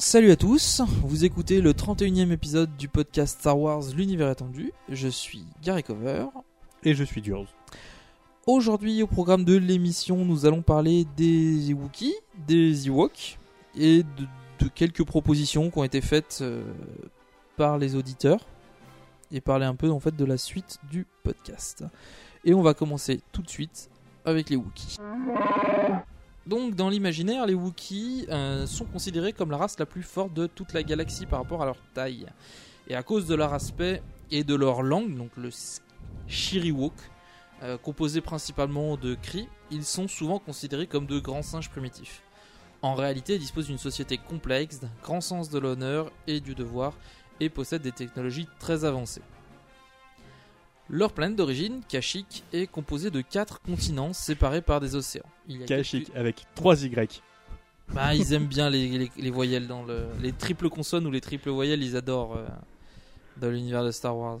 Salut à tous, vous écoutez le 31e épisode du podcast Star Wars L'univers étendu. Je suis Gary Cover. Et je suis Durs. Aujourd'hui, au programme de l'émission, nous allons parler des Wookiees, des Ewoks et de, de quelques propositions qui ont été faites euh, par les auditeurs et parler un peu en fait de la suite du podcast. Et on va commencer tout de suite avec les Wookiees. Donc, dans l'imaginaire, les Wookiees euh, sont considérés comme la race la plus forte de toute la galaxie par rapport à leur taille. Et à cause de leur aspect et de leur langue, donc le Shiriwok, euh, composé principalement de cris, ils sont souvent considérés comme de grands singes primitifs. En réalité, ils disposent d'une société complexe, d'un grand sens de l'honneur et du devoir, et possèdent des technologies très avancées. Leur planète d'origine, Kashyyyk, est composée de quatre continents séparés par des océans. Il y a Kashyyyk quelques- avec 3 Y. Bah, ils aiment bien les, les- les voyelles dans le. Les triples consonnes ou les triples voyelles, ils adorent euh, dans l'univers de Star Wars.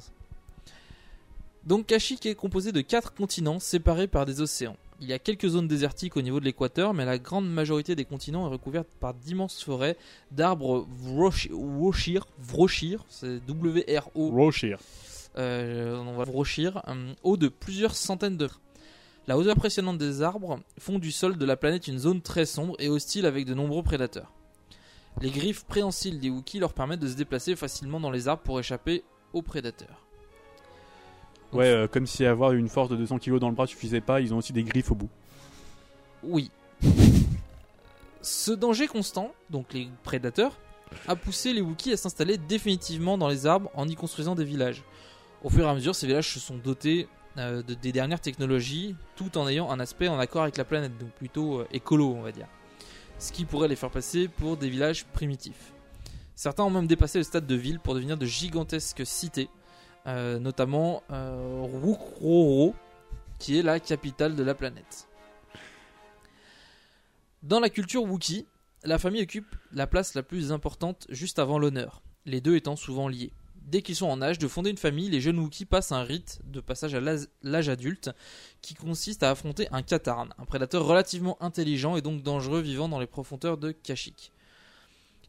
Donc, Kashyyyk est composé de quatre continents séparés par des océans. Il y a quelques zones désertiques au niveau de l'équateur, mais la grande majorité des continents est recouverte par d'immenses forêts d'arbres Vroshir, Vroshir, c'est W-R-O Roshir. Euh, on va Vroshir, euh, haut de plusieurs centaines de. La hauteur impressionnante des arbres font du sol de la planète une zone très sombre et hostile avec de nombreux prédateurs. Les griffes préhensiles des Wookiees leur permettent de se déplacer facilement dans les arbres pour échapper aux prédateurs. Ouais, euh, comme si avoir une force de 200 kg dans le bras suffisait pas, ils ont aussi des griffes au bout. Oui. Ce danger constant, donc les prédateurs, a poussé les Wookiees à s'installer définitivement dans les arbres en y construisant des villages. Au fur et à mesure, ces villages se sont dotés euh, de- des dernières technologies, tout en ayant un aspect en accord avec la planète, donc plutôt euh, écolo, on va dire. Ce qui pourrait les faire passer pour des villages primitifs. Certains ont même dépassé le stade de ville pour devenir de gigantesques cités, euh, notamment Rukroro, qui est la capitale de la planète. Dans la culture Wookiee, la famille occupe la place la plus importante juste avant l'honneur, les deux étant souvent liés. Dès qu'ils sont en âge de fonder une famille, les jeunes Wookiees passent un rite de passage à l'âge- adulte qui consiste à affronter un Katarn, un prédateur relativement intelligent et donc dangereux vivant dans les profondeurs de Kashyyyk.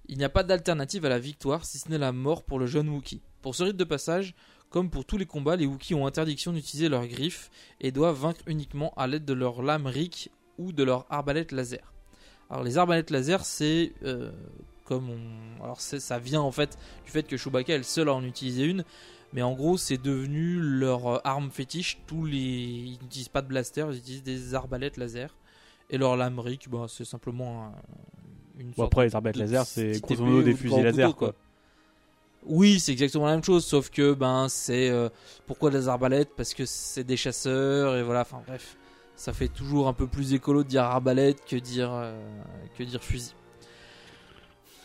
Il n'y a pas d'alternative à la victoire si ce n'est la mort pour le jeune Wookiee. Pour ce rite de passage, comme pour tous les combats, les Wookiees ont interdiction d'utiliser leurs griffes et doivent vaincre uniquement à l'aide de leurs lames Rick ou de leurs arbalètes laser. Alors les arbalètes laser, c'est euh, comme on... Alors ça vient en fait du fait que Chewbacca est le seul à en utiliser une, mais en gros c'est devenu leur euh, arme fétiche. Tous les... Ils n'utilisent pas de blaster, ils utilisent des arbalètes laser. Et leur lame Rick, bah, c'est simplement un- une Bon, après, les arbalètes de laser, c'est grosso modo des de fusils laser, quoi. Oui, c'est exactement la même chose, sauf que ben c'est euh, pourquoi des arbalètes? Parce que c'est des chasseurs et voilà. Enfin bref, ça fait toujours un peu plus écolo de dire arbalète que dire euh, que dire fusil.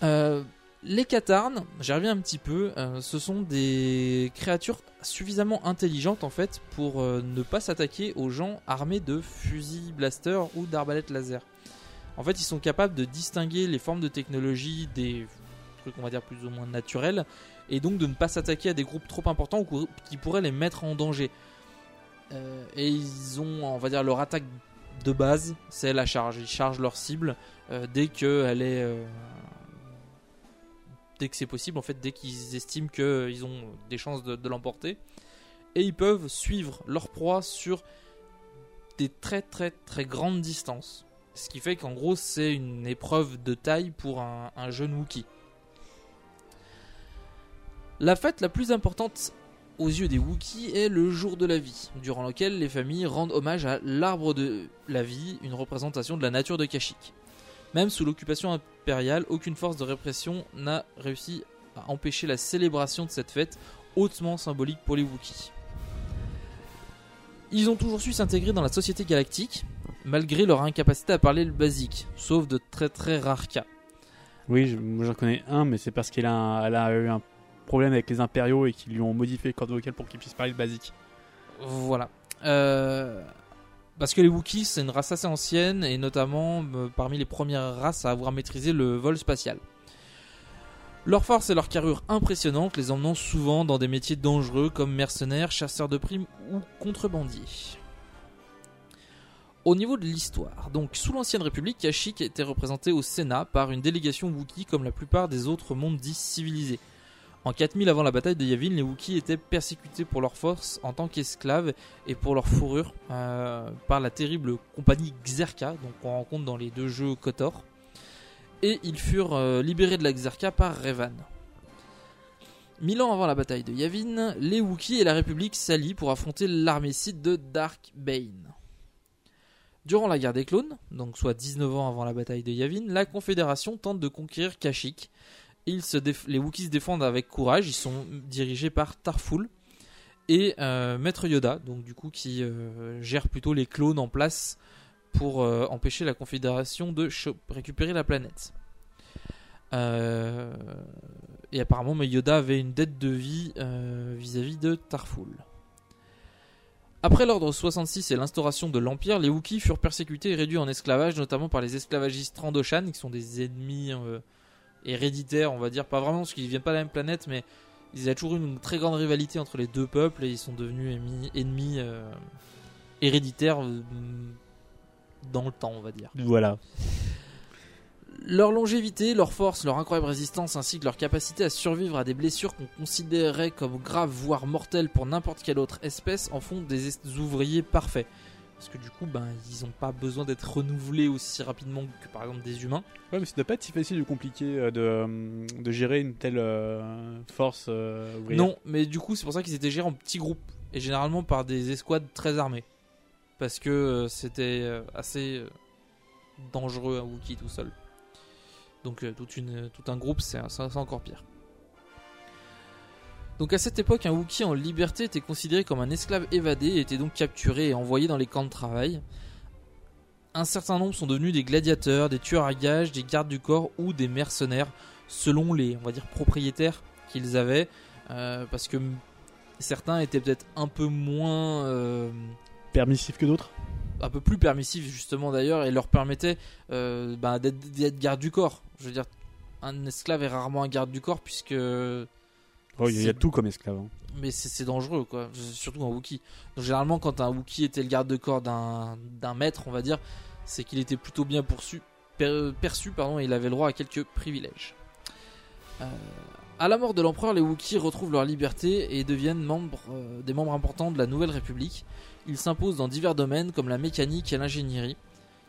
Euh, les Katarn, j'y reviens un petit peu. euh, ce sont des créatures suffisamment intelligentes en fait pour euh, ne pas s'attaquer aux gens armés de fusils blaster ou d'arbalètes laser. En fait, ils sont capables de distinguer les formes de technologie des truc on va dire plus ou moins naturel, et donc de ne pas s'attaquer à des groupes trop importants qui pourraient les mettre en danger. Et ils ont, on va dire, leur attaque de base, c'est la charge. Ils chargent leur cible dès que elle est, dès que c'est possible, en fait, dès qu'ils estiment qu'ils ont des chances de, l'emporter. Et ils peuvent suivre leur proie sur des très très très grandes distances. Ce qui fait qu'en gros, c'est une épreuve de taille pour un, un jeune Wookie. La fête la plus importante aux yeux des Wookiees est le jour de la vie, durant lequel les familles rendent hommage à l'arbre de la vie, une représentation de la nature de Kashyyyk. Même sous l'occupation impériale, aucune force de répression n'a réussi à empêcher la célébration de cette fête hautement symbolique pour les Wookiees. Ils ont toujours su s'intégrer dans la société galactique, malgré leur incapacité à parler le basique, sauf de très très rares cas. Oui, je- moi j'en connais un, mais c'est parce qu'elle a, eu un problème avec les impériaux et qu'ils lui ont modifié le corde vocale pour qu'il puisse parler le basique. Voilà. Euh, Parce que les Wookiees, c'est une race assez ancienne et notamment euh, parmi les premières races à avoir maîtrisé le vol spatial. Leur force et leur carrure impressionnante les emmenant souvent dans des métiers dangereux comme mercenaires, chasseurs de primes ou contrebandiers. Au niveau de l'histoire, donc sous l'ancienne République, Kashyyyk était représenté au Sénat par une délégation Wookiee comme la plupart des autres mondes dits civilisés. En 4000 avant la bataille de Yavin, les Wookiees étaient persécutés pour leur force en tant qu'esclaves et pour leur fourrure euh, par la terrible compagnie Xerka, donc on rencontre dans les deux jeux KOTOR. Et ils furent euh, libérés de la Xerka par Revan. Mille ans avant la bataille de Yavin, les Wookiees et la République s'allient pour affronter l'armée Sith de Dark Bane. Durant la guerre des clones, donc soit 19 ans avant la bataille de Yavin, la Confédération tente de conquérir Kashyyyk. Ils se les Wookiees se défendent avec courage, ils sont dirigés par Tarful et euh, Maître Yoda, donc du coup qui euh, gère plutôt les clones en place pour euh, empêcher la Confédération de récupérer la planète. Et apparemment, Yoda avait une dette de vie vis-à-vis de Tarful. Après l'ordre 66 et l'instauration de l'Empire, les Wookiees furent persécutés et réduits en esclavage, notamment par les esclavagistes Trandoshan, qui sont des ennemis héréditaires, on va dire, pas vraiment parce qu'ils viennent pas de la même planète, mais il y a toujours eu une très grande rivalité entre les deux peuples et ils sont devenus ennemis, ennemis euh, héréditaires euh, dans le temps, on va dire. Voilà. Leur longévité, leur force, leur incroyable résistance ainsi que leur capacité à survivre à des blessures qu'on considérerait comme graves voire mortelles pour n'importe quelle autre espèce en font des es- ouvriers parfaits. Parce que du coup, ben, ils n'ont pas besoin d'être renouvelés aussi rapidement que par exemple des humains. Ouais, mais ça doit pas être si facile ou compliqué euh, de, euh, de gérer une telle euh, force euh. Non, mais du coup, c'est pour ça qu'ils étaient gérés en petits groupes et généralement par des escouades très armées. Parce que euh, c'était euh, assez euh, dangereux un Wookiee tout seul. Donc euh, toute une, tout un groupe, c'est encore pire. Donc à cette époque, un Wookiee en liberté était considéré comme un esclave évadé et était donc capturé et envoyé dans les camps de travail. Un certain nombre sont devenus des gladiateurs, des tueurs à gages, des gardes du corps ou des mercenaires, selon les, on va dire, propriétaires qu'ils avaient, euh, parce que certains étaient peut-être un peu moins, euh, Permissif que d'autres? un peu plus permissifs justement d'ailleurs, et leur permettaient euh, bah, d'être d'être garde du corps. Je veux dire, un esclave est rarement un garde du corps puisque Oh, Il y a- tout comme esclave. hein. mais c'est dangereux quoi. Surtout un Wookie donc généralement quand un Wookie était le garde de corps d'un maître on va dire c'est qu'il était plutôt bien poursu, per- perçu pardon et il avait le droit à quelques privilèges. Euh, à la mort de l'empereur les Wookiees retrouvent leur liberté et deviennent membres, euh, des membres importants de la nouvelle république. Ils s'imposent dans divers domaines comme la mécanique et l'ingénierie.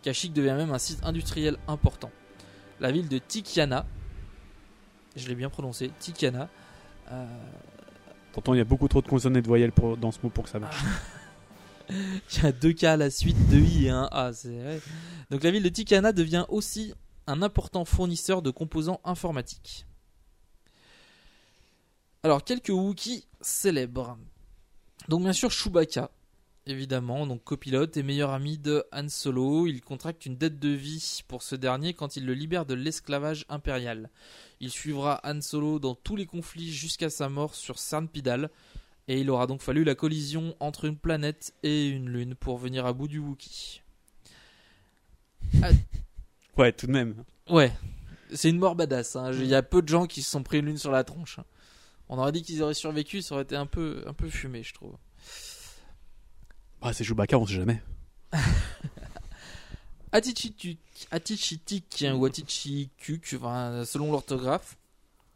Kashyyyk devient même un site industriel important. La ville de Tikiana je l'ai bien prononcé Tikiana Pourtant, il y a beaucoup trop de consonnes et de voyelles dans ce mot pour que ça marche. Il y a deux K à la suite, deux I et un A. c'est vrai. Donc la ville de Tikana devient aussi un important fournisseur de composants informatiques. Alors quelques Wookiees célèbres. Donc bien sûr Chewbacca, évidemment, donc copilote et meilleur ami de Han Solo. Il contracte une dette de vie pour ce dernier quand il le libère de l'esclavage impérial. Il suivra Han Solo dans tous les conflits jusqu'à sa mort sur Sanpidal. Et il aura donc fallu la collision entre une planète et une lune pour venir à bout du Wookiee. Ouais, tout de même. Ouais. C'est une mort badass. hein. Il y a peu de gens qui se sont pris l'une sur la tronche. hein. On aurait dit qu'ils auraient survécu, ça aurait été un peu, un peu fumé, je trouve. Ah, c'est Chewbacca, on sait jamais. Atichitik hein, ou Atichikuk, selon l'orthographe,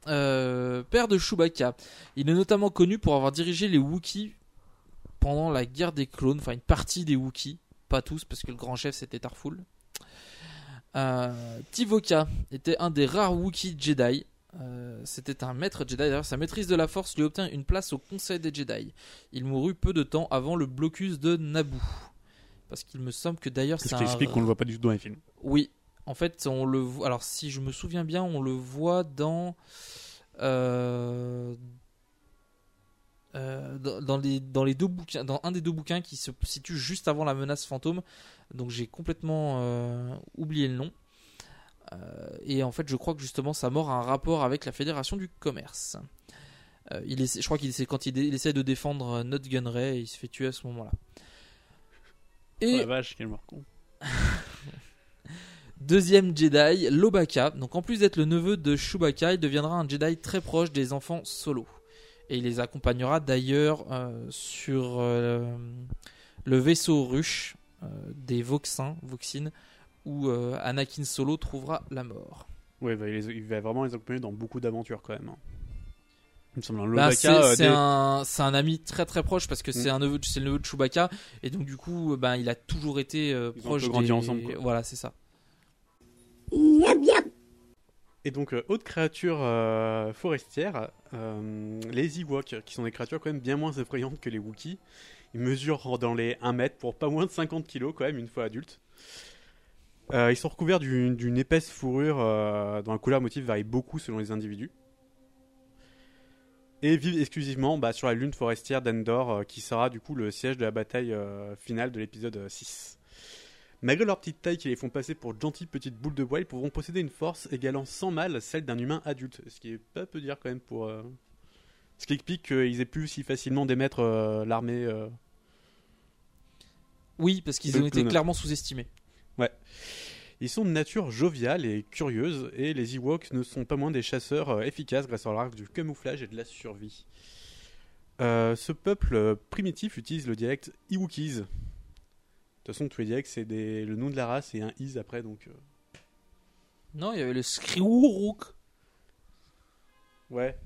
euh, père de Chewbacca. Il est notamment connu pour avoir dirigé les Wookiees pendant la guerre des clones, enfin une partie des Wookiees, pas tous parce que le grand chef c'était Tarful. Euh, Tivoka était un des rares Wookiees Jedi. Euh, c'était un maître Jedi. D'ailleurs, sa maîtrise de la Force lui obtint une place au Conseil des Jedi. Il mourut peu de temps avant le blocus de Naboo. Parce qu'il me semble que d'ailleurs Ce c'est qui un... explique qu'on le voit pas du tout dans les films. Oui, en fait, on le voit. Alors, si je me souviens bien, on le voit dans. euh, euh, dans, dans les, dans les deux bouquins, dans un des deux bouquins qui se situe juste avant la menace fantôme. Donc, j'ai complètement oublié le nom. Euh, et en fait, je crois que justement, sa mort a un rapport avec la Fédération du Commerce. Euh, il essaie- je crois qu'il essaie, quand il, il essaie de défendre euh, Not Gunray, il se fait tuer à ce moment-là. Oh la vache, quel mort con. Deuxième Jedi, Lobaka. Donc en plus d'être le neveu de Chewbacca, il deviendra un Jedi très proche des enfants solo. Et il les accompagnera d'ailleurs euh, sur euh, le vaisseau ruche euh, des Voxins, Voxines, où euh, Anakin Solo trouvera la mort. Ouais, bah, il, va vraiment les accompagner dans beaucoup d'aventures quand même. hein. Il me semble un Bah, c'est euh, dès- un, un ami très très proche parce que c'est Mm. un neveu, de- c'est le neveu de Chewbacca et donc du coup, ben il a toujours été euh, Ils ont proche grandi des- ensemble, quoi. Voilà, c'est ça. Et donc, euh, autre créature euh, forestière, euh, les Ewoks, qui sont des créatures quand même bien moins effrayantes que les Wookiees. Ils mesurent dans les 1 mètre pour pas moins de 50 kilos quand même, une fois adultes. Euh, ils sont recouverts d'une épaisse fourrure euh, dont la couleur motif varie beaucoup selon les individus. Et vivent exclusivement bah, sur la lune forestière d'Endor, euh, qui sera du coup le siège de la bataille finale de l'épisode euh, 6. Malgré leur petite taille qui les font passer pour gentilles petites boules de bois, ils pourront posséder une force égalant sans mal celle d'un humain adulte. Ce qui est pas peu dire quand même pour. euh, Ce qui explique qu'ils aient pu si facilement démettre euh, l'armée. euh, Oui, parce qu'ils ont été clairement sous-estimés. Ouais. Ils sont de nature joviale et curieuse, et les Ewoks ne sont pas moins des chasseurs euh, efficaces grâce à leur art du camouflage et de la survie. Euh, ce peuple euh, primitif utilise le dialecte Ewokies. De toute façon, tous les dialectes, c'est des... le nom de la race et un is après, donc. euh, Non, il y avait le Skriwuruk. Ouais,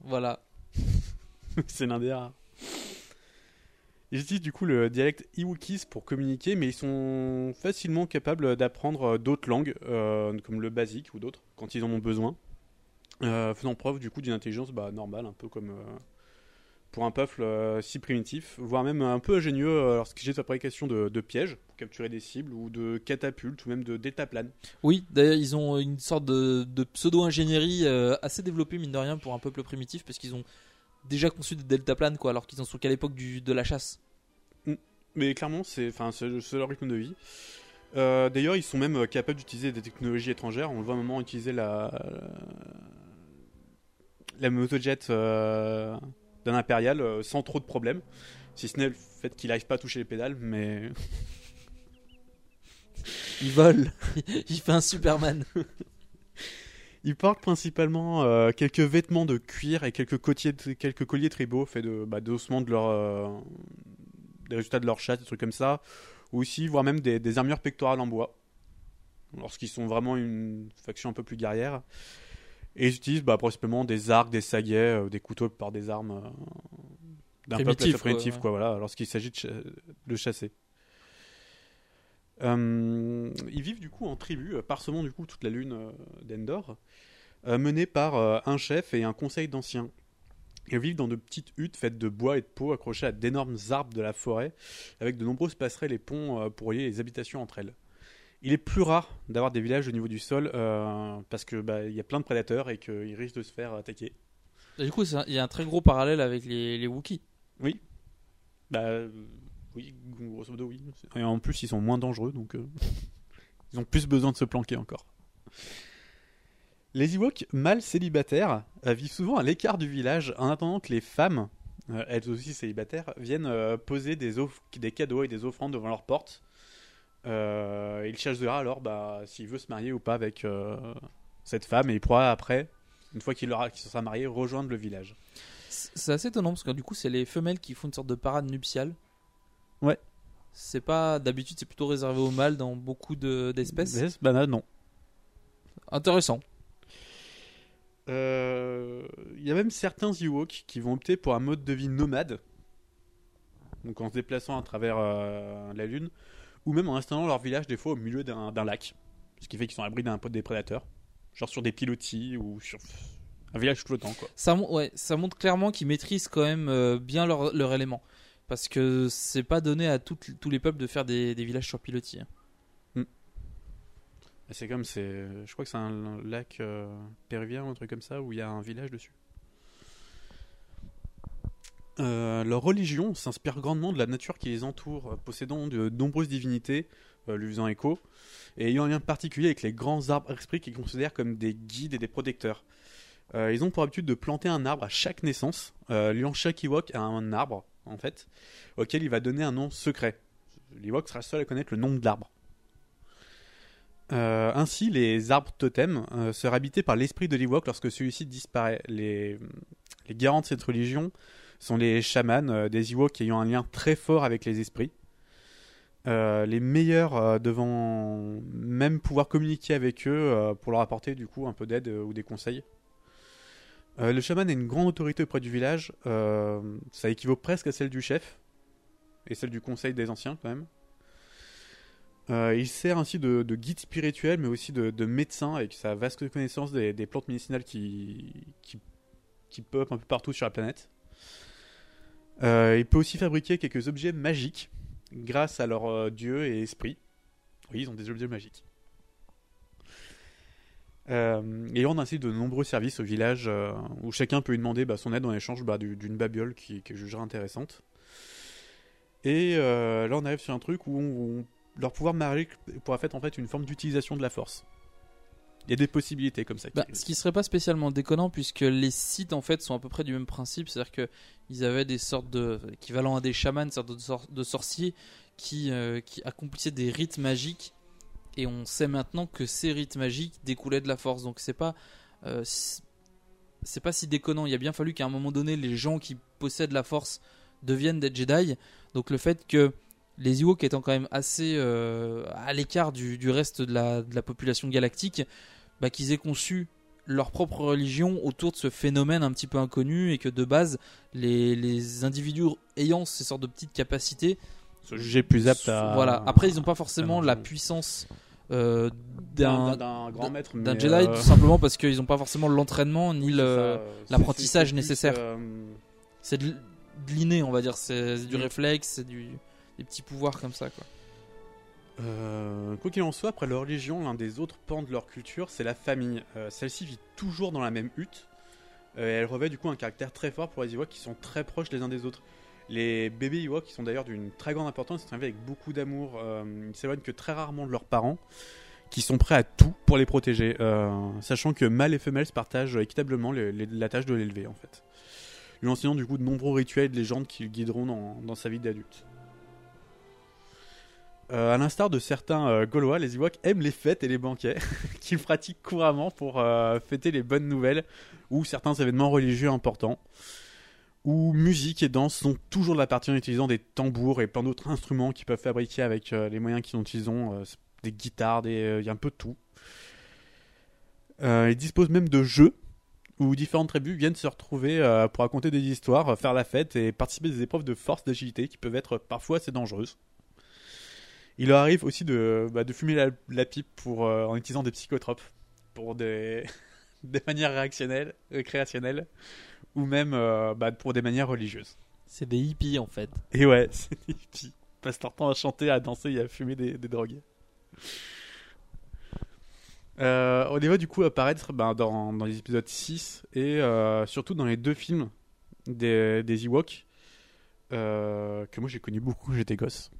Voilà. c'est l'un des rares. Ils utilisent du coup le dialecte Iwokis pour communiquer, mais ils sont facilement capables d'apprendre euh, d'autres langues, euh, comme le basique ou d'autres, quand ils en ont besoin, euh, faisant preuve du coup d'une intelligence bah, normale, un peu comme pour un peuple si primitif, voire même un peu ingénieux lorsqu'il s'agit de fabrication de, de pièges pour capturer des cibles, ou de catapultes, ou même de détaplanes. Oui, d'ailleurs, ils ont une sorte de, pseudo-ingénierie assez développée, mine de rien, pour un peuple primitif, parce qu'ils ont déjà conçu des deltaplanes, quoi, alors qu'ils en sont qu'à l'époque du- de la chasse? Mais clairement, c'est leur rythme de vie. Euh, D'ailleurs, ils sont même euh, capables d'utiliser des technologies étrangères. On le voit à un moment utiliser la, la motojet euh, d'un impérial euh, sans trop de problèmes. Si ce n'est le fait qu'il n'arrive pas à toucher les pédales, mais Il vole. il fait un Superman. il porte principalement euh, quelques vêtements de cuir et quelques, côtiers, quelques colliers tribaux faits de bah, d'ossements de leur, euh, des résultats de leur chasse, des trucs comme ça, ou aussi voire même des, des armures pectorales en bois, lorsqu'ils sont vraiment une faction un peu plus guerrière. Et ils utilisent bah, principalement des arcs, des saguets, euh, des couteaux par des armes d'un peuple assez Primitif, quoi, voilà, lorsqu'il s'agit de, cha- de chasser. Euh, ils vivent du coup en tribu, euh, parsemant du coup toute la lune euh, d'Endor, menée par un chef et un conseil d'anciens. Ils vivent dans de petites huttes faites de bois et de peau accrochées à d'énormes arbres de la forêt, avec de nombreuses passerelles et ponts pour lier les habitations entre elles. Il est plus rare d'avoir des villages au niveau du sol euh, parce que bah, y a plein de prédateurs et qu'ils risquent de se faire attaquer. Et du coup, il y a un très gros parallèle avec les, les Wookiees. Bah euh, oui, grosso modo oui. Et en plus ils sont moins dangereux donc euh, ils ont plus besoin de se planquer encore. Les Ewoks mâles célibataires euh, vivent souvent à l'écart du village en attendant que les femmes, euh, elles aussi célibataires, viennent euh, poser des, cadeaux et des offrandes devant leur porte. Euh, ils cherchent alors bah, s'il veut se marier ou pas avec, euh, cette femme et il pourra après, une fois qu'il se sera marié, rejoindre le village. C'est assez étonnant parce que du coup, c'est les femelles qui font une sorte de parade nuptiale. Ouais. C'est pas d'habitude, c'est plutôt réservé aux mâles dans beaucoup de- d'espèces? Mais, bah, là, non. Intéressant. Euh, Il y a même certains Ewoks qui vont opter pour un mode de vie nomade, donc en se déplaçant à travers euh, la Lune, ou même en installant leur village des fois au milieu d'un d'un lac, ce qui fait qu'ils sont à l'abri d'un des prédateurs, genre sur des pilotis ou sur un village flottant quoi. Ça, ouais, ça montre clairement qu'ils maîtrisent quand même euh, bien leur, leur élément. Parce que c'est pas donné à tous les peuples de faire des, des villages sur pilotis. hein. Et C'est comme c'est, je crois que c'est un lac euh, péruvien ou un truc comme ça où il y a un village dessus. Euh, leur religion s'inspire grandement de la nature qui les entoure, possédant de nombreuses divinités, euh, lui faisant écho, et ayant un lien particulier avec les grands arbres esprits qu'ils considèrent comme des guides et des protecteurs. Euh, ils ont pour habitude de planter un arbre à chaque naissance, euh, liant chaque Ewok à un arbre, en fait, auquel il va donner un nom secret. L'Ewok sera seul à connaître le nom de l'arbre. Euh, ainsi, les arbres totems euh, seraient habités par l'esprit de l'Ewok lorsque celui-ci disparaît. Les, garants de cette religion sont les chamans, euh, des Ewoks ayant un lien très fort avec les esprits. Euh, les meilleurs devant même pouvoir communiquer avec eux pour leur apporter du coup un peu d'aide ou des conseils. Euh, le chaman a une grande autorité auprès du village, euh, ça équivaut presque à celle du chef et celle du conseil des anciens quand même. Euh, il sert ainsi de, de guide spirituel, mais aussi de, de médecin avec sa vaste connaissance des, plantes médicinales qui, qui, pop un peu partout sur la planète. Il peut aussi fabriquer quelques objets magiques grâce à leur dieu et esprit. Oui, ils ont des objets magiques. Euh, et on a ainsi de nombreux services au village euh, où chacun peut lui demander bah, son aide en échange bah, du- d'une babiole qui, qui jugera intéressante. Et euh, là, on arrive sur un truc où on- leur pouvoir magique pourra faire en fait une forme d'utilisation de la force. Il y a des possibilités comme ça. Bah, ce qui serait pas spécialement déconnant puisque les sites en fait sont à peu près du même principe, c'est-à-dire que ils avaient des sortes de équivalents à des chamans, sortes de, sor- de sorciers qui euh, qui accomplissaient des rites magiques et on sait maintenant que ces rites magiques découlaient de la force. Donc c'est pas euh, c'est pas si déconnant. Il a bien fallu qu'à un moment donné les gens qui possèdent la force deviennent des Jedi. Donc le fait que les Ewoks étant quand même assez euh, à l'écart du, du reste de la, de la population galactique, bah, qu'ils aient conçu leur propre religion autour de ce phénomène un petit peu inconnu et que de base les, les individus ayant ces sortes de petites capacités Se juger plus apte à. voilà après ils n'ont pas forcément la puissance euh, d'un grand maître. d'un mais, Jedi euh, tout simplement parce qu'ils n'ont pas forcément l'entraînement ni l'apprentissage nécessaire. euh, c'est de l'inné on va dire c'est du Mm. réflexe c'est du des petits pouvoirs comme ça quoi Euh, quoi qu'il en soit, après leur religion, l'un des autres pans de leur culture, c'est la famille. Euh, Celle-ci vit toujours dans la même hutte. Euh, et elle revêt du coup un caractère très fort pour les Ewoks qui sont très proches les uns des autres. Les bébés Ewoks, qui sont d'ailleurs d'une très grande importance, sont élevés avec beaucoup d'amour. Euh, ils ne s'éloignent que très rarement de leurs parents, qui sont prêts à tout pour les protéger. Euh, sachant que mâles et femelles se partagent équitablement la tâche de l'élever en fait. Lui enseignant du coup de nombreux rituels et de légendes qui le guideront dans, dans sa vie d'adulte. Euh, à l'instar de certains euh, Gaulois, les Ewoks aiment les fêtes et les banquets, qu'ils pratiquent couramment pour euh, fêter les bonnes nouvelles ou certains événements religieux importants. Où musique et danse sont toujours de la partie en utilisant des tambours et plein d'autres instruments qu'ils peuvent fabriquer avec euh, les moyens qu'ils utilisent, euh, des guitares, des- euh, y a un peu de tout. Ils disposent même de jeux où différentes tribus viennent se retrouver pour raconter des histoires, faire la fête et participer des épreuves de force d'agilité qui peuvent être parfois assez dangereuses. Il leur arrive aussi de, bah, fumer la, la pipe pour, en utilisant des psychotropes pour des, des manières réactionnelles, récréationnelles ou même euh, bah, pour des manières religieuses. c'est des hippies en fait Et ouais, c'est des hippies. Ils passent leur temps à chanter, à danser et à fumer des, des drogues. Euh, on les voit du coup apparaître ben, dans, dans les épisodes 6 et euh, surtout dans les deux films des, des Ewoks euh, que moi j'ai connu beaucoup quand j'étais gosse.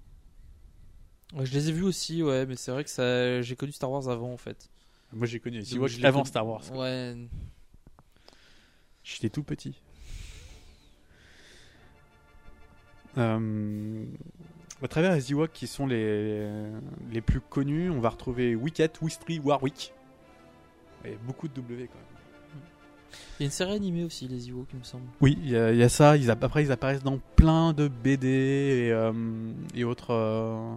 Ouais, je les ai vus aussi ouais mais c'est vrai que ça j'ai connu Star Wars avant en fait Moi j'ai connu les Ewoks avant Star Wars. ouais J'étais tout petit. Euh, à travers les Ewoks qui sont les, les plus connus, on va retrouver Wicket, Wistri, Warwick. Et beaucoup de W quand même. Il y a une série animée aussi, les Ewoks, il me semble. Oui, il y, a- il y a ça. Ils, après, ils apparaissent dans plein de BD et, euh, et autres euh,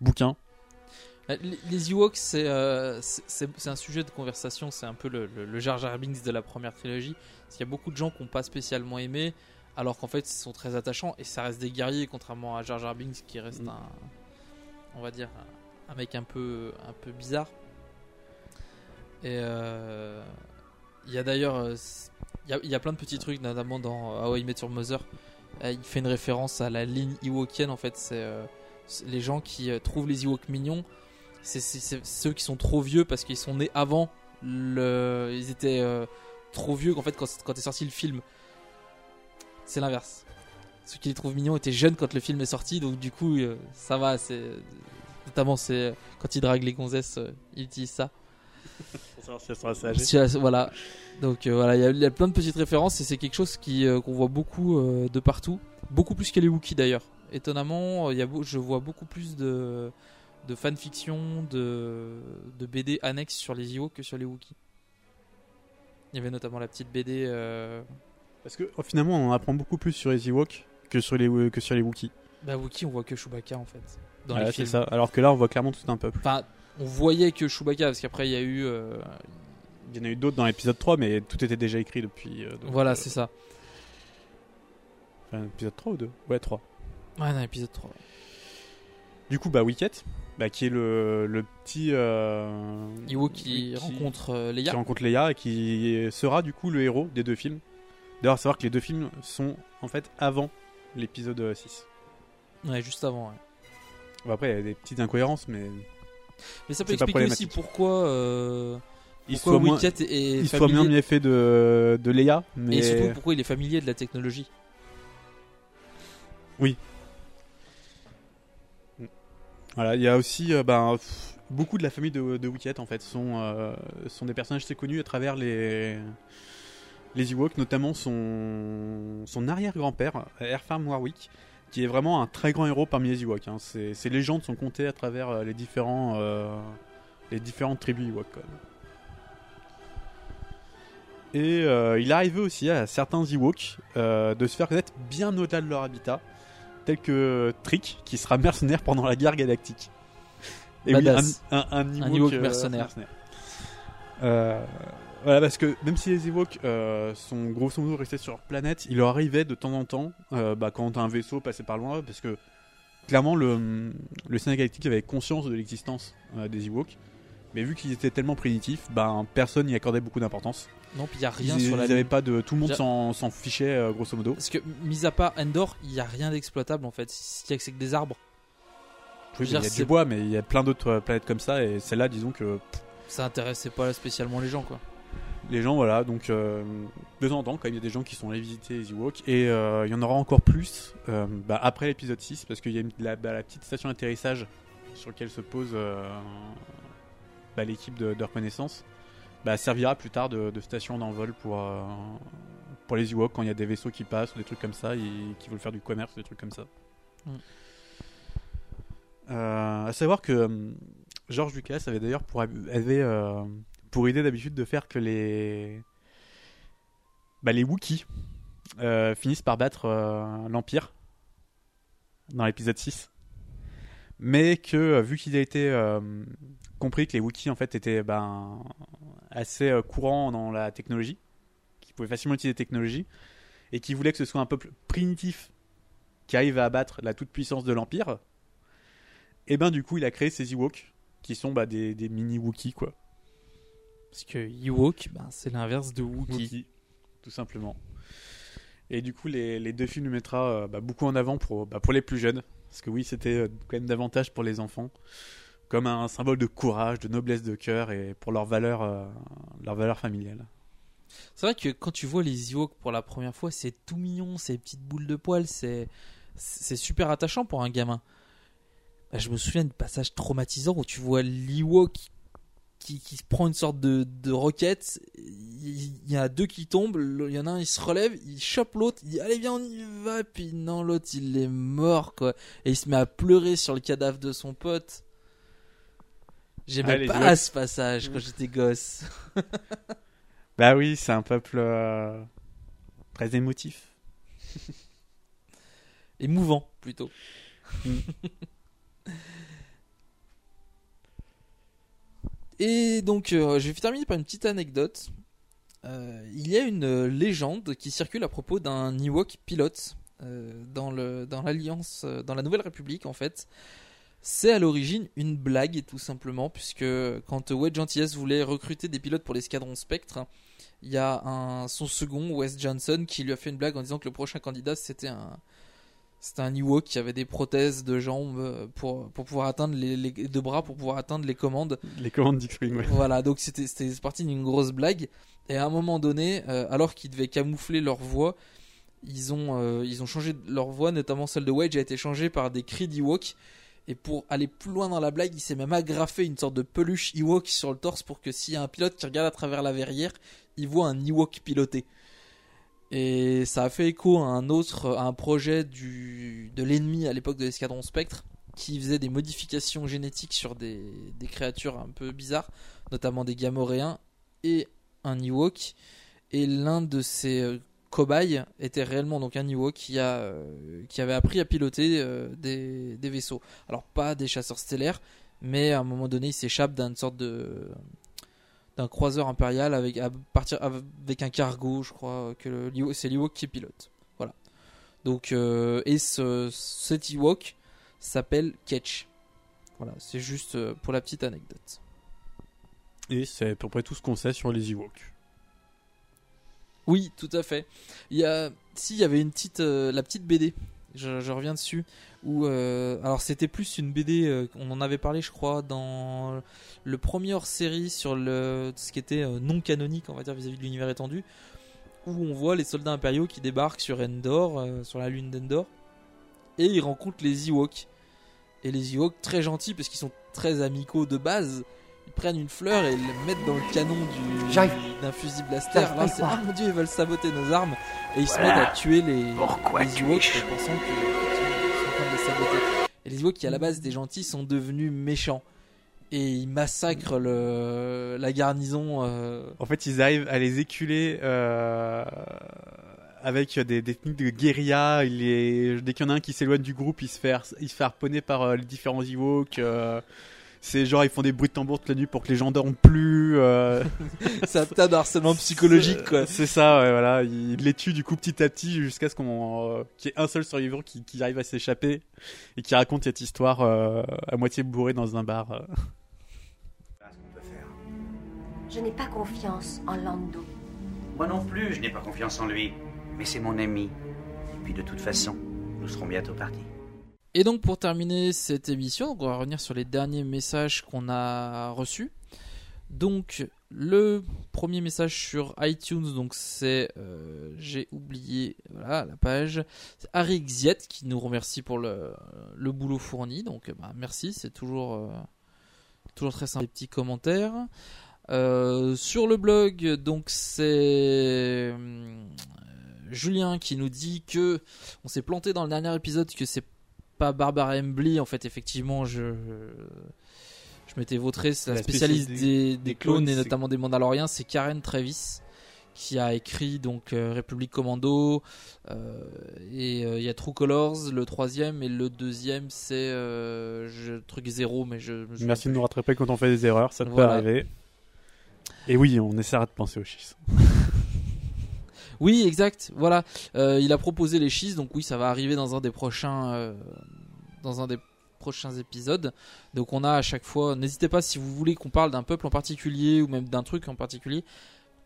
bouquins. Les, Ewoks, euh, c'est un sujet de conversation, c'est un peu le, le, le Jar Jar Binks de la première trilogie. Il y a beaucoup de gens qui n'ont pas spécialement aimé, alors qu'en fait, ils sont très attachants et ça reste des guerriers, contrairement à Jar Jar Binks qui reste Mm. un, on va dire, un, mec un peu, un peu bizarre. Et euh, il y a d'ailleurs, il y a, il y a plein de petits trucs, notamment dans How I Met Your Mother. Euh, Il fait une référence à la ligne Ewokienne, en fait, c'est euh, les gens qui trouvent les Ewoks mignons c'est ceux qui sont trop vieux parce qu'ils sont nés avant le ils étaient euh, trop vieux qu'en fait quand, quand est sorti le film. C'est l'inverse. Ceux qui les trouvent mignons étaient jeunes quand le film est sorti donc du coup euh, ça va c'est notamment c'est quand ils draguent les gonzesses euh, ils utilisent ça. Pour savoir si elles sont assez âgées. Si, euh, voilà. Donc euh, voilà il y, a- il y a plein de petites références et c'est quelque chose qui euh, qu'on voit beaucoup euh, de partout. Beaucoup plus que les Wookiees d'ailleurs. Étonnamment il y a je vois beaucoup plus de de fanfiction, de, de BD annexes sur les Ewoks que sur les Wookiees. Il y avait notamment la petite BD. euh, Parce que oh, finalement, on en apprend beaucoup plus sur les Ewoks que sur les, que sur les Wookiees. Bah, Wookiee, on voit que Chewbacca en fait. Dans Voilà, les c'est films. ça. Alors que là, on voit clairement tout un peuple. Enfin, on voyait que Chewbacca parce qu'après il y a eu. euh, Il y en a eu d'autres dans l'épisode 3, mais tout était déjà écrit depuis. euh, donc, voilà, euh, c'est ça. enfin, épisode 3 ou 2 Ouais, 3. Ouais, dans l'épisode 3. Du coup, bah, Wicket, bah, qui est le, le petit. Euh, Ewok qui, rencontre euh, Leia. qui rencontre Leia et qui sera du coup le héros des deux films. D'ailleurs, savoir que les deux films sont en fait avant l'épisode euh, 6. Ouais, juste avant. ouais. Bon, après, il y a des petites incohérences, mais Mais ça peut expliquer aussi pourquoi. euh, il soit moins, Wicket est il soit bien fait de, de Leia. Mais Et surtout pourquoi il est familier de la technologie. Voilà, il y a aussi euh, ben, beaucoup de la famille de, de Wicket en fait sont, euh, sont des personnages assez connus à travers les les Ewoks, notamment son, son arrière-grand-père, Airfarm Warwick, qui est vraiment un très grand héros parmi les Ewoks. hein. Ces, légendes sont comptées à travers euh, les différents les différentes tribus Ewoks. quoi. Et euh, il arrivait aussi à certains Ewoks de se faire connaître bien au-delà de leur habitat, tel que Trick, qui sera mercenaire pendant la guerre galactique. Et oui, un, un, un Ewok, Ewok euh, mercenaire. Euh, voilà, parce que même si les Ewoks euh, sont grosso modo restés sur leur planète, il leur arrivait de temps en temps, euh, bah, quand un vaisseau passait par loin, parce que clairement le, le Sénat galactique avait conscience de l'existence des Ewoks, mais vu qu'ils étaient tellement primitifs, ben, personne n'y accordait beaucoup d'importance. Non, puis il y a rien ils, sur la ils avaient ligne. pas de, tout le monde s'en fichait euh, grosso modo. Parce que, mis à part Endor, il n'y a rien d'exploitable en fait. Il y a que c'est que des arbres. Oui, il y a du bois, mais il y a plein d'autres euh, planètes comme ça, et celle-là, disons que Ça intéressait pas spécialement les gens quoi. les gens, voilà, donc euh, de temps en temps, quand même, il y a des gens qui sont allés visiter les Ewoks, et euh, il y en aura encore plus bah, après l'épisode 6, parce qu'il y a une- la, bah, la petite station d'atterrissage sur laquelle se pose bah, l'équipe de, de reconnaissance, bah, servira plus tard de, de station d'envol pour, euh, pour les Ewoks quand il y a des vaisseaux qui passent, ou des trucs comme ça, et qui veulent faire du commerce, des trucs comme ça. Mm. Euh, à savoir que euh, George Lucas avait d'ailleurs pour, avait, euh, pour idée d'habitude de faire que les bah, les Wookiees finissent par battre l'Empire dans l'épisode 6 mais que euh, vu qu'il a été euh, compris que les Wookiees en fait étaient ben, assez euh, courants dans la technologie qu'ils pouvaient facilement utiliser la technologie et qu'il voulait que ce soit un peuple primitif qui arrive à abattre la toute puissance de l'Empire et ben du coup il a créé ces Ewoks qui sont bah, des, des mini Wookiees quoi Parce que Ewok, ben, c'est l'inverse de Wookiee. Wookiee, tout simplement. Et du coup, les, les deux films nous mettra euh, bah, beaucoup en avant pour, bah, pour les plus jeunes. Parce que oui, c'était euh, quand même davantage pour les enfants. Comme un symbole de courage, de noblesse de cœur et pour leur valeur, euh, leur valeur familiale. C'est vrai que quand tu vois les Ewoks pour la première fois, c'est tout mignon, ces petites boules de poils, c'est super attachant pour un gamin. Bah, je me souviens du passage traumatisant où tu vois l'Ewok qui, qui prend une sorte de, de roquette. Il y en a deux qui tombent, il y en a un il se relève, il chope l'autre, il dit allez viens on y va, puis non l'autre il est mort quoi. Et il se met à pleurer sur le cadavre de son pote. J'aimais Ah, pas ce passage quand j'étais gosse. Bah oui, c'est un peuple euh, très émotif. Émouvant, plutôt. Et donc, euh, je vais terminer par une petite anecdote. Euh, il y a une euh, légende qui circule à propos d'un Ewok pilote dans l'alliance dans la Nouvelle République en fait. C'est à l'origine une blague tout simplement puisque quand Wedge Antilles voulait recruter des pilotes pour l'escadron Spectre, il y a son second Wes Johnson qui lui a fait une blague en disant que le prochain candidat c'était un c'était un Ewok qui avait des prothèses de jambes euh, pour, pour pouvoir atteindre les, les- de bras pour pouvoir atteindre les commandes. Les commandes d'X-Wing, ouais. Voilà, donc c'était c'était parti d'une grosse blague. Et à un moment donné, euh, alors qu'ils devaient camoufler leur voix, ils ont, euh, ils ont changé leur voix, notamment celle de Wedge a été changée par des cris d'Ewok. Et pour aller plus loin dans la blague, il s'est même agrafé une sorte de peluche Ewok sur le torse pour que s'il y a un pilote qui regarde à travers la verrière, il voit un Ewok piloté. Et ça a fait écho à un autre, à un projet de l'ennemi à l'époque de l'escadron Spectre, qui faisait des modifications génétiques sur des, des créatures un peu bizarres, notamment des Gamoréens et un Ewok. Et l'un de ces euh, cobayes était réellement donc un Ewok qui, a, euh, qui avait appris à piloter euh, des, des vaisseaux. Alors pas des chasseurs stellaires, mais à un moment donné il s'échappe d'une sorte de d'un croiseur impérial avec à partir avec un cargo, je crois que le- l'Ewok- c'est l'Ewok qui pilote. Voilà. Donc euh, et ce cet Ewok s'appelle Ketch. Voilà, c'est juste euh, pour la petite anecdote. Et c'est à peu près tout ce qu'on sait sur les Ewoks. Oui, tout à fait. Il y a, si, il y avait une petite, euh, la petite BD. Je, reviens dessus. Où, euh, alors c'était plus une BD. euh, on en avait parlé, je crois, dans le premier hors-série sur le ce qui était euh, non canonique, on va dire vis-à-vis de l'univers étendu, où on voit les soldats impériaux qui débarquent sur Endor, sur la lune d'Endor, et ils rencontrent les Ewoks. Et les Ewoks très gentils parce qu'ils sont très amicaux de base. Ils prennent une fleur et ils la mettent dans le canon du d'un fusil blaster. Là, c'est ah mon dieu, ils veulent saboter nos armes et ils se mettent à tuer les, Pourquoi les Ewoks es en pensant que ils sont en train de les saboter. Et les Ewoks qui à la base étaient gentils sont devenus méchants et ils massacrent le, la garnison. euh, En fait, ils arrivent à les éculer euh, avec des, des techniques de guérilla. Il est... Dès qu'il y en a un qui s'éloigne du groupe, il se fait, il se fait harponner par euh, les différents Ewoks. euh, C'est genre, ils font des bruits de tambour toute la nuit pour que les gens dorment plus. euh, c'est un tas d'harcèlement psychologique quoi. C'est ça, ouais, voilà. Il les tue du coup petit à petit jusqu'à ce qu'on, euh, qu'il y ait un seul survivant qui, qui arrive à s'échapper et qui raconte cette histoire euh, à moitié bourré dans un bar. euh. Je n'ai pas confiance en Lando. Moi non plus, je n'ai pas confiance en lui. Mais c'est mon ami. Et puis de toute façon, nous serons bientôt partis. Et donc pour terminer cette émission, on va revenir sur les derniers messages qu'on a reçus. Donc le premier message sur iTunes, donc c'est euh, j'ai oublié la page, c'est Harry Xiet qui nous remercie pour le, boulot fourni. Donc bah, merci, c'est toujours euh, toujours très sympa les petits commentaires. Euh, sur le blog, donc c'est Julien qui nous dit que on s'est planté dans le dernier épisode que c'est pas Barbara Embly en fait effectivement je je m'étais vautré c'est la, La spécialiste des, des- clones clones, et c'est- notamment des Mandaloriens c'est Karen Travis qui a écrit donc euh, République Commando euh, et euh, il y a True Colors le troisième et le deuxième c'est euh, je- truc zéro mais je, je Merci de nous rattraper quand on fait des erreurs, ça peut Voilà. arriver. Et oui, on essaiera de penser aux schistes. Oui, exact. Voilà, Euh, il a proposé les schistes, donc oui, ça va arriver dans un des prochains, euh, dans un des prochains épisodes. Donc on a à chaque fois. N'hésitez pas si vous voulez qu'on parle d'un peuple en particulier ou même d'un truc en particulier.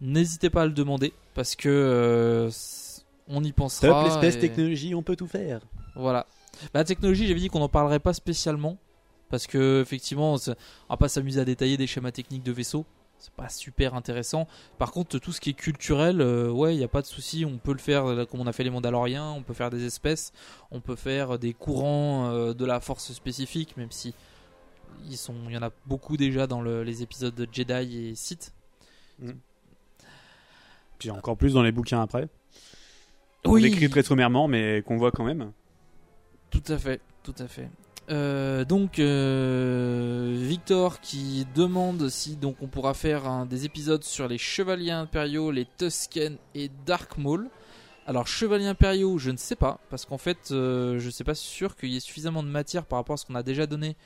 N'hésitez pas à le demander parce que euh, on y pensera. Top l'espèce et- technologie, on peut tout faire. Voilà. Bah, la technologie, j'avais dit qu'on n'en parlerait pas spécialement. Parce que, effectivement, on va pas s'amuser à détailler des schémas techniques de vaisseaux. C'est pas super intéressant. Par contre, tout ce qui est culturel, euh, ouais, il n'y a pas de souci. On peut le faire euh, comme on a fait les Mandaloriens. On peut faire des espèces. On peut faire des courants euh, de la force spécifique, même si ils sont, il y en a beaucoup déjà dans le- les épisodes de Jedi et Sith. Puis encore plus dans les bouquins après. Oui. On écrit très sommairement, mais qu'on voit quand même. Tout à fait, tout à fait. Euh, donc euh, Victor qui demande si donc on pourra faire des épisodes sur les chevaliers impériaux, les Tusken et Dark Maul. Alors chevaliers impériaux, je ne sais pas parce qu'en fait, euh, je ne sais pas sûr qu'il y ait suffisamment de matière par rapport à ce qu'on a déjà donné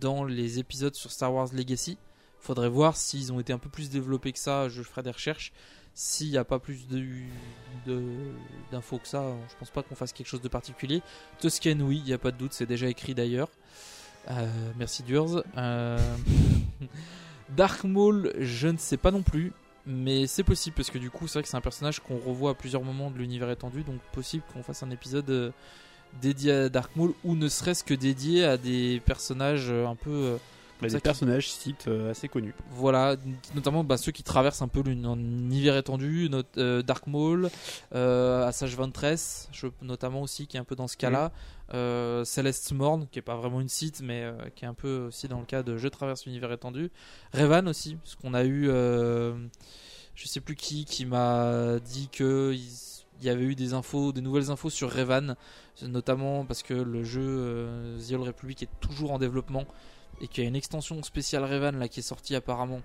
dans les épisodes sur Star Wars Legacy. Faudrait voir s'ils ont été un peu plus développés que ça. Je ferai des recherches. S'il n'y a pas plus de- de- d'infos que ça, je pense pas qu'on fasse quelque chose de particulier. Tusken, oui, il n'y a pas de doute, c'est déjà écrit d'ailleurs. Euh, merci Durs. Euh, Dark Maul, je ne sais pas non plus, mais c'est possible parce que du coup, c'est vrai que c'est un personnage qu'on revoit à plusieurs moments de l'univers étendu, donc possible qu'on fasse un épisode euh, dédié à Dark Maul ou ne serait-ce que dédié à des personnages un peu. Bah, des personnages sites euh, assez connus. voilà, notamment bah, ceux qui traversent un peu l'univers étendu, not- euh, Dark Maul, euh, Assage Ventress, je- notamment aussi, qui est un peu dans ce cas-là, euh, Celeste Morn, qui est pas vraiment une site, mais euh, qui est un peu aussi dans le cas de Je traverse l'univers étendu, Revan aussi, parce qu'on a eu, je sais plus qui, qui m'a dit que il il y avait eu des infos, des nouvelles infos sur Revan, notamment parce que le jeu The Old Republic est toujours en développement et qu'il y a une extension spéciale Revan là qui est sortie apparemment.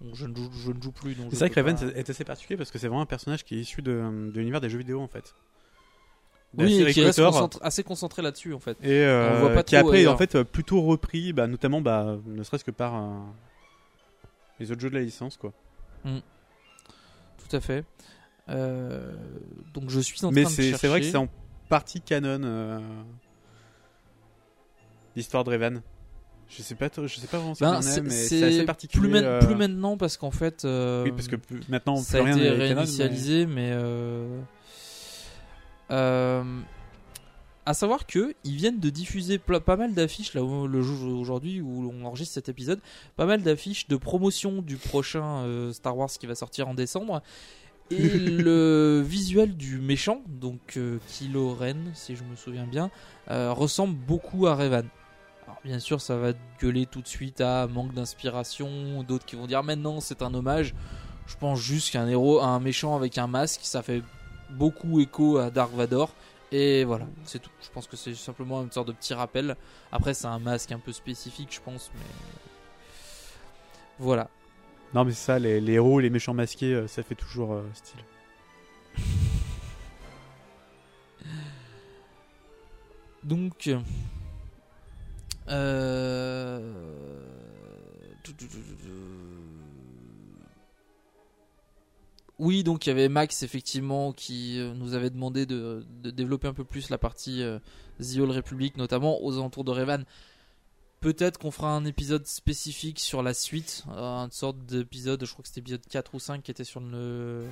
Donc je ne joue, je ne joue plus. C'est vrai que pas- est assez particulier parce que c'est vraiment un personnage qui est issu de, de l'univers des jeux vidéo en fait. De Oui, et qui reste concentré- assez concentré là-dessus en fait. Et euh, On le voit pas qui trop après est ailleurs. en fait euh, plutôt repris, bah, notamment bah, ne serait-ce que par euh, les autres jeux de la licence quoi. Tout à fait. Euh, donc je suis en Mais train de chercher. c'est vrai que c'est en partie canon euh, l'histoire de Revan. Je sais pas, je sais pas vraiment ce Ben, qu'il en est, c'est mais c'est assez particulier. plus, euh, plus maintenant parce qu'en fait. euh, Oui, parce que plus- maintenant ça plus a rien été canon, mais- réinitialisé, mais. euh, à savoir que ils viennent de diffuser pas mal d'affiches là où- le jour aujourd'hui où on enregistre cet épisode, pas mal d'affiches de promotion du prochain Star Wars qui va sortir en décembre. Et le visuel du méchant, donc Kylo Ren, si je me souviens bien, ressemble beaucoup à Revan. Alors bien sûr, ça va gueuler tout de suite à manque d'inspiration, d'autres qui vont dire maintenant c'est un hommage. Je pense juste qu'un héros, un méchant avec un masque, ça fait beaucoup écho à Dark Vador. Et voilà, c'est tout. Je pense que c'est simplement une sorte de petit rappel. Après, c'est un masque un peu spécifique, je pense, mais voilà. Non, mais c'est ça, les, les héros, les méchants masqués, euh, ça fait toujours euh, style. Donc, euh... oui, donc il y avait Max effectivement qui euh, nous avait demandé de, développer un peu plus la partie euh, The Republic, notamment aux alentours de Revan. Peut-être qu'on fera un épisode spécifique sur la suite, euh, une sorte d'épisode, je crois que c'était épisode 4 ou 5 qui était sur le.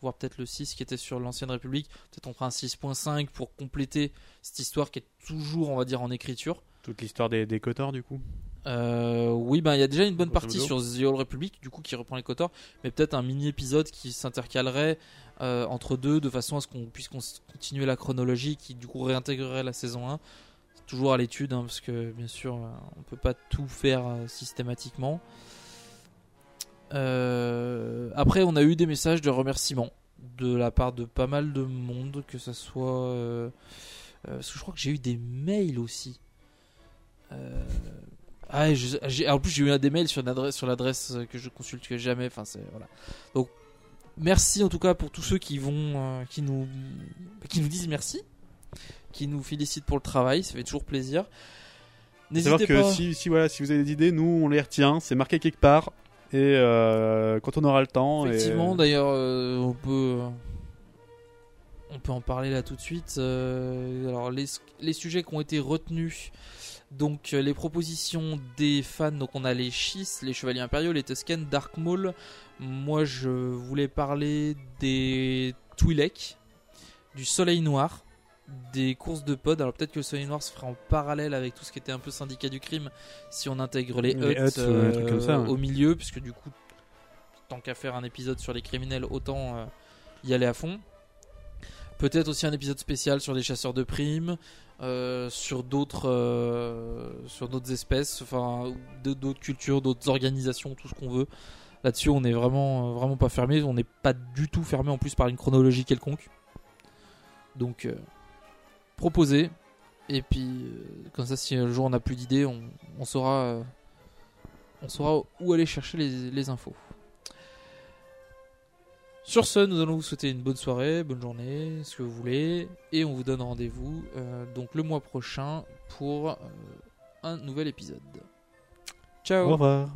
voire peut-être le 6 qui était sur l'ancienne République. Peut-être on fera un 6.5 pour compléter cette histoire qui est toujours, on va dire, en écriture. Toute l'histoire des, des Kotor, du coup. Euh, oui, ben il y a déjà une bonne partie sur The Old Republic, du coup qui reprend les Kotor, mais peut-être un mini épisode qui s'intercalerait euh, entre deux de façon à ce qu'on puisse continuer la chronologie, qui du coup réintégrerait la saison 1. C'est toujours à l'étude, hein, parce que bien sûr euh, on peut pas tout faire euh, systématiquement. Après, on a eu des messages de remerciements de la part de pas mal de monde, que ça soit. parce que je crois que j'ai eu des mails aussi. Euh, ah, je- en plus, j'ai eu des mails sur l'adresse sur que je consulte jamais. Enfin, c'est voilà. Donc, merci en tout cas pour tous ceux qui vont, euh, qui nous, qui nous disent merci, qui nous félicitent pour le travail. Ça fait toujours plaisir. N'hésitez que pas. si, si, voilà, si vous avez des idées, nous on les retient, c'est marqué quelque part. Et euh, quand on aura le temps. et- Effectivement, d'ailleurs, euh, on peut, on peut en parler là tout de suite. Alors, les, les sujets qui ont été retenus, donc euh, les propositions des fans, donc on a les Chiss, les Chevaliers Impériaux, les Tusken, Dark Maul. Moi, je voulais parler des Twi'lek, du Soleil Noir, des courses de pod. Alors peut-être que le Soleil Noir se ferait en parallèle avec tout ce qui était un peu syndicat du crime si on intègre les, Les comme ça, ouais. au milieu, puisque du coup, tant qu'à faire un épisode sur les criminels, autant euh, y aller à fond. Peut-être aussi un épisode spécial sur les chasseurs de primes, euh, sur d'autres, euh, sur d'autres espèces, enfin d'autres cultures, d'autres organisations, tout ce qu'on veut. Là-dessus, on est vraiment, euh, vraiment pas fermé. On n'est pas du tout fermé en plus par une chronologie quelconque. Donc, euh, proposez. Et puis, comme ça, si un jour on n'a plus d'idées, on, saura, on saura où aller chercher les infos. Sur ce, nous allons vous souhaiter une bonne soirée, bonne journée, ce que vous voulez, et on vous donne rendez-vous euh, donc le mois prochain pour euh, un nouvel épisode. Ciao. Au revoir.